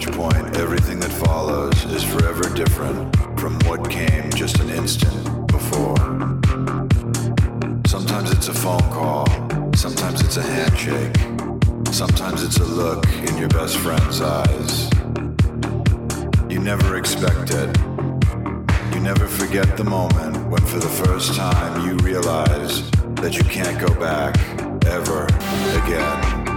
Which point everything that follows is forever different from what came just an instant before. Sometimes it's a phone call, sometimes it's a handshake, sometimes it's a look in your best friend's eyes. You never expect it. You never forget the moment when for the first time you realize that you can't go back ever again.